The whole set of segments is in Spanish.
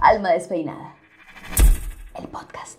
Alma Despeinada. El podcast.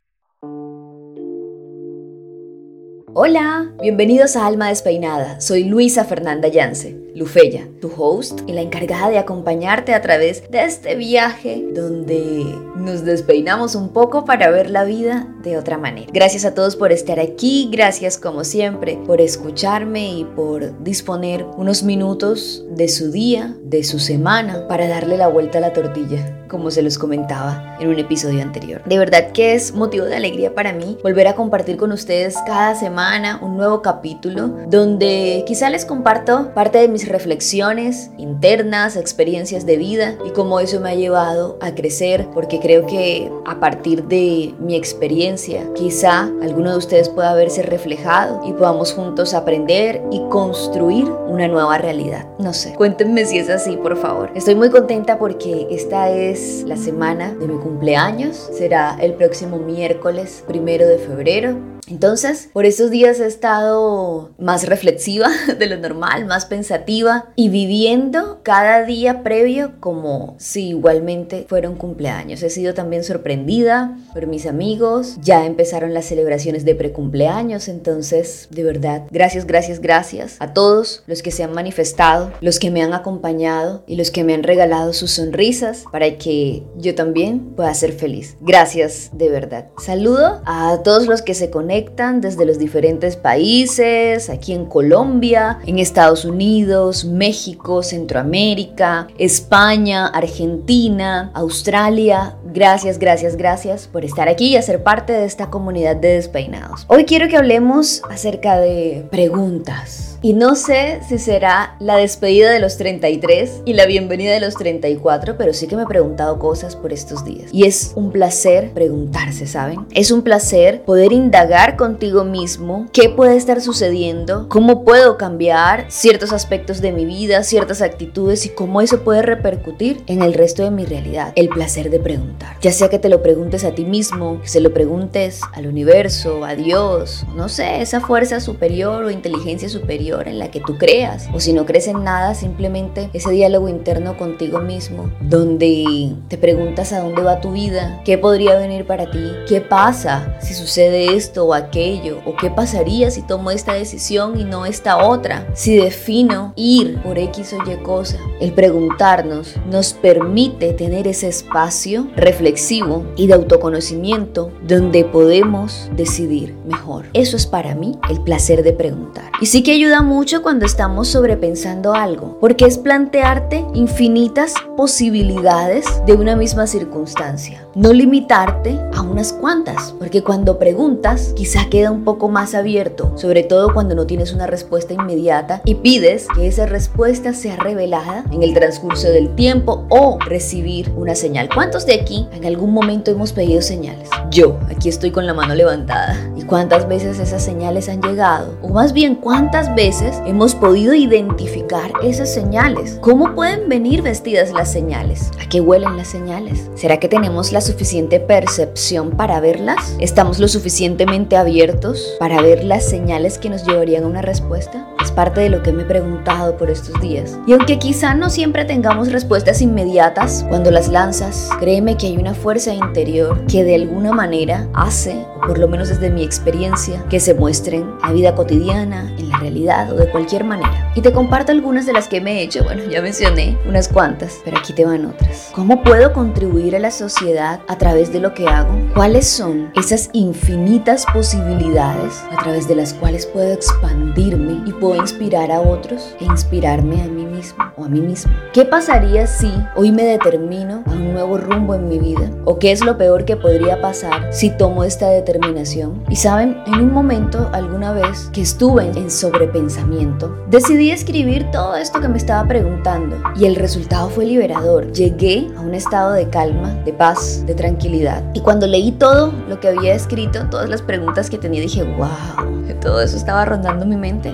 Hola, bienvenidos a Alma Despeinada. Soy Luisa Fernanda Yance, Lufeya, tu host y la encargada de acompañarte a través de este viaje donde nos despeinamos un poco para ver la vida de otra manera. Gracias a todos por estar aquí, gracias como siempre por escucharme y por disponer unos minutos de su día, de su semana, para darle la vuelta a la tortilla como se los comentaba en un episodio anterior. De verdad que es motivo de alegría para mí volver a compartir con ustedes cada semana un nuevo capítulo donde quizá les comparto parte de mis reflexiones internas, experiencias de vida y cómo eso me ha llevado a crecer porque creo que a partir de mi experiencia quizá alguno de ustedes pueda verse reflejado y podamos juntos aprender y construir una nueva realidad. No sé, cuéntenme si es así, por favor. Estoy muy contenta porque esta es la semana de mi cumpleaños. Será el próximo miércoles primero de febrero. Entonces, por esos días he estado más reflexiva de lo normal, más pensativa y viviendo cada día previo como si igualmente fuera un cumpleaños. He sido también sorprendida por mis amigos, ya empezaron las celebraciones de precumpleaños, entonces, de verdad, gracias, gracias, gracias a todos los que se han manifestado, los que me han acompañado y los que me han regalado sus sonrisas para que yo también pueda ser feliz. Gracias, de verdad. Saludo a todos los que se conectan desde los diferentes países, aquí en Colombia, en Estados Unidos, México, Centroamérica, España, Argentina, Australia. Gracias, gracias, gracias por estar aquí y hacer parte de esta comunidad de despeinados. Hoy quiero que hablemos acerca de preguntas y no sé si será la despedida de los 33 y la bienvenida de los 34, pero sí que me he preguntado cosas por estos días. Y es un placer preguntarse, ¿saben? Es un placer poder indagar contigo mismo qué puede estar sucediendo, cómo puedo cambiar ciertos aspectos de mi vida, ciertas actitudes y cómo eso puede repercutir en el resto de mi realidad. El placer de preguntar. Ya sea que te lo preguntes a ti mismo, se lo preguntes al universo, a Dios, no sé, esa fuerza superior o inteligencia superior en la que tú creas. O si no crees en nada, simplemente ese diálogo interno contigo mismo, donde te preguntas a dónde va tu vida, qué podría venir para ti, qué pasa si sucede esto o aquello, o qué pasaría si tomo esta decisión y no esta otra, si defino ir por X o Y cosa. El preguntarnos nos permite tener ese espacio reflexivo y de autoconocimiento donde podemos decidir mejor. Eso es para mí el placer de preguntar. Y sí que ayuda mucho cuando estamos sobrepensando algo, porque es plantearte infinitas posibilidades de una misma circunstancia, no limitarte a unas cuantas, porque cuando preguntas quizá queda un poco más abierto, sobre todo cuando no tienes una respuesta inmediata y pides que esa respuesta sea revelada en el transcurso del tiempo o recibir una señal. ¿Cuántos de aquí en algún momento hemos pedido señales? Yo, aquí estoy con la mano levantada. ¿Y cuántas veces esas señales han llegado? O más bien, ¿cuántas veces hemos podido identificar esas señales. ¿Cómo pueden venir vestidas las señales? ¿A qué huelen las señales? ¿Será que tenemos la suficiente percepción para verlas? ¿Estamos lo suficientemente abiertos para ver las señales que nos llevarían a una respuesta? Parte de lo que me he preguntado por estos días. Y aunque quizá no siempre tengamos respuestas inmediatas cuando las lanzas, créeme que hay una fuerza interior que de alguna manera hace, por lo menos desde mi experiencia, que se muestren en la vida cotidiana, en la realidad o de cualquier manera. Y te comparto algunas de las que me he hecho, bueno, ya mencioné unas cuantas, pero aquí te van otras. ¿Cómo puedo contribuir a la sociedad a través de lo que hago? ¿Cuáles son esas infinitas posibilidades a través de las cuales puedo expandirme y puedo inspirar a otros e inspirarme a mí mismo o a mí mismo. ¿Qué pasaría si hoy me determino a un nuevo rumbo en mi vida? ¿O qué es lo peor que podría pasar si tomo esta determinación? Y saben, en un momento, alguna vez que estuve en sobrepensamiento, decidí escribir todo esto que me estaba preguntando y el resultado fue liberador. Llegué a un estado de calma, de paz, de tranquilidad. Y cuando leí todo lo que había escrito, todas las preguntas que tenía, dije, wow, todo eso estaba rondando mi mente.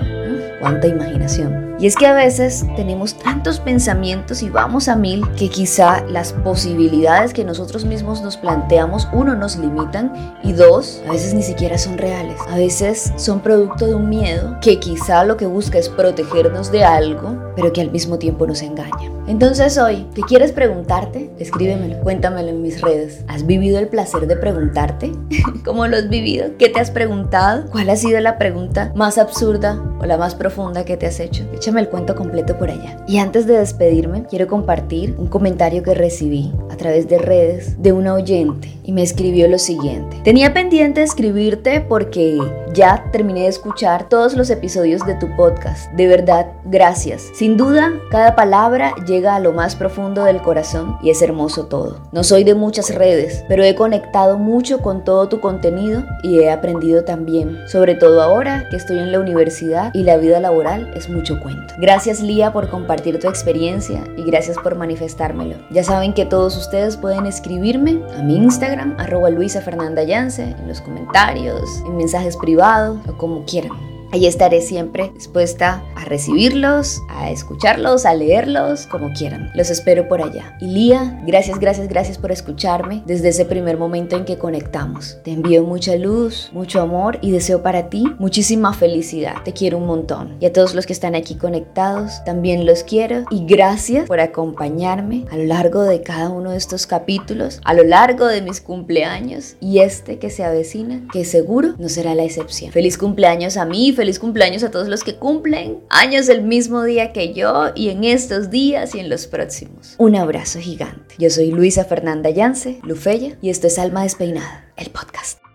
Cuánta imaginación. Y es que a veces tenemos tantos pensamientos y vamos a mil que quizá las posibilidades que nosotros mismos nos planteamos, uno, nos limitan y dos, a veces ni siquiera son reales. A veces son producto de un miedo que quizá lo que busca es protegernos de algo, pero que al mismo tiempo nos engaña. Entonces hoy, ¿qué quieres preguntarte? Escríbemelo, cuéntamelo en mis redes. ¿Has vivido el placer de preguntarte? ¿Cómo lo has vivido? ¿Qué te has preguntado? ¿Cuál ha sido la pregunta más absurda o la más profunda que te has hecho? Échame el cuento completo por allá. Y antes de despedirme, quiero compartir un comentario que recibí a través de redes de una oyente y me escribió lo siguiente. Tenía pendiente escribirte porque ya terminé de escuchar todos los episodios de tu podcast. De verdad, gracias. Sin duda, cada palabra llega a lo más profundo del corazón y es hermoso todo. No soy de muchas redes, pero he conectado mucho con todo tu contenido y he aprendido también, sobre todo ahora que estoy en la universidad y la vida laboral es mucho cuento. Gracias Lía por compartir tu experiencia y gracias por manifestármelo. Ya saben que todos ustedes pueden escribirme a mi Instagram, arroba Luisa Fernanda Yance, en los comentarios, en mensajes privados o como quieran. Ahí estaré siempre dispuesta a recibirlos, a escucharlos, a leerlos, como quieran. Los espero por allá. Y Lía, gracias, gracias, gracias por escucharme desde ese primer momento en que conectamos. Te envío mucha luz, mucho amor y deseo para ti muchísima felicidad. Te quiero un montón. Y a todos los que están aquí conectados, también los quiero. Y gracias por acompañarme a lo largo de cada uno de estos capítulos, a lo largo de mis cumpleaños y este que se avecina, que seguro no será la excepción. Feliz cumpleaños a mí feliz cumpleaños a todos los que cumplen años el mismo día que yo y en estos días y en los próximos. Un abrazo gigante. Yo soy Luisa Fernanda Yance, Lufeya, y esto es Alma Despeinada, el podcast.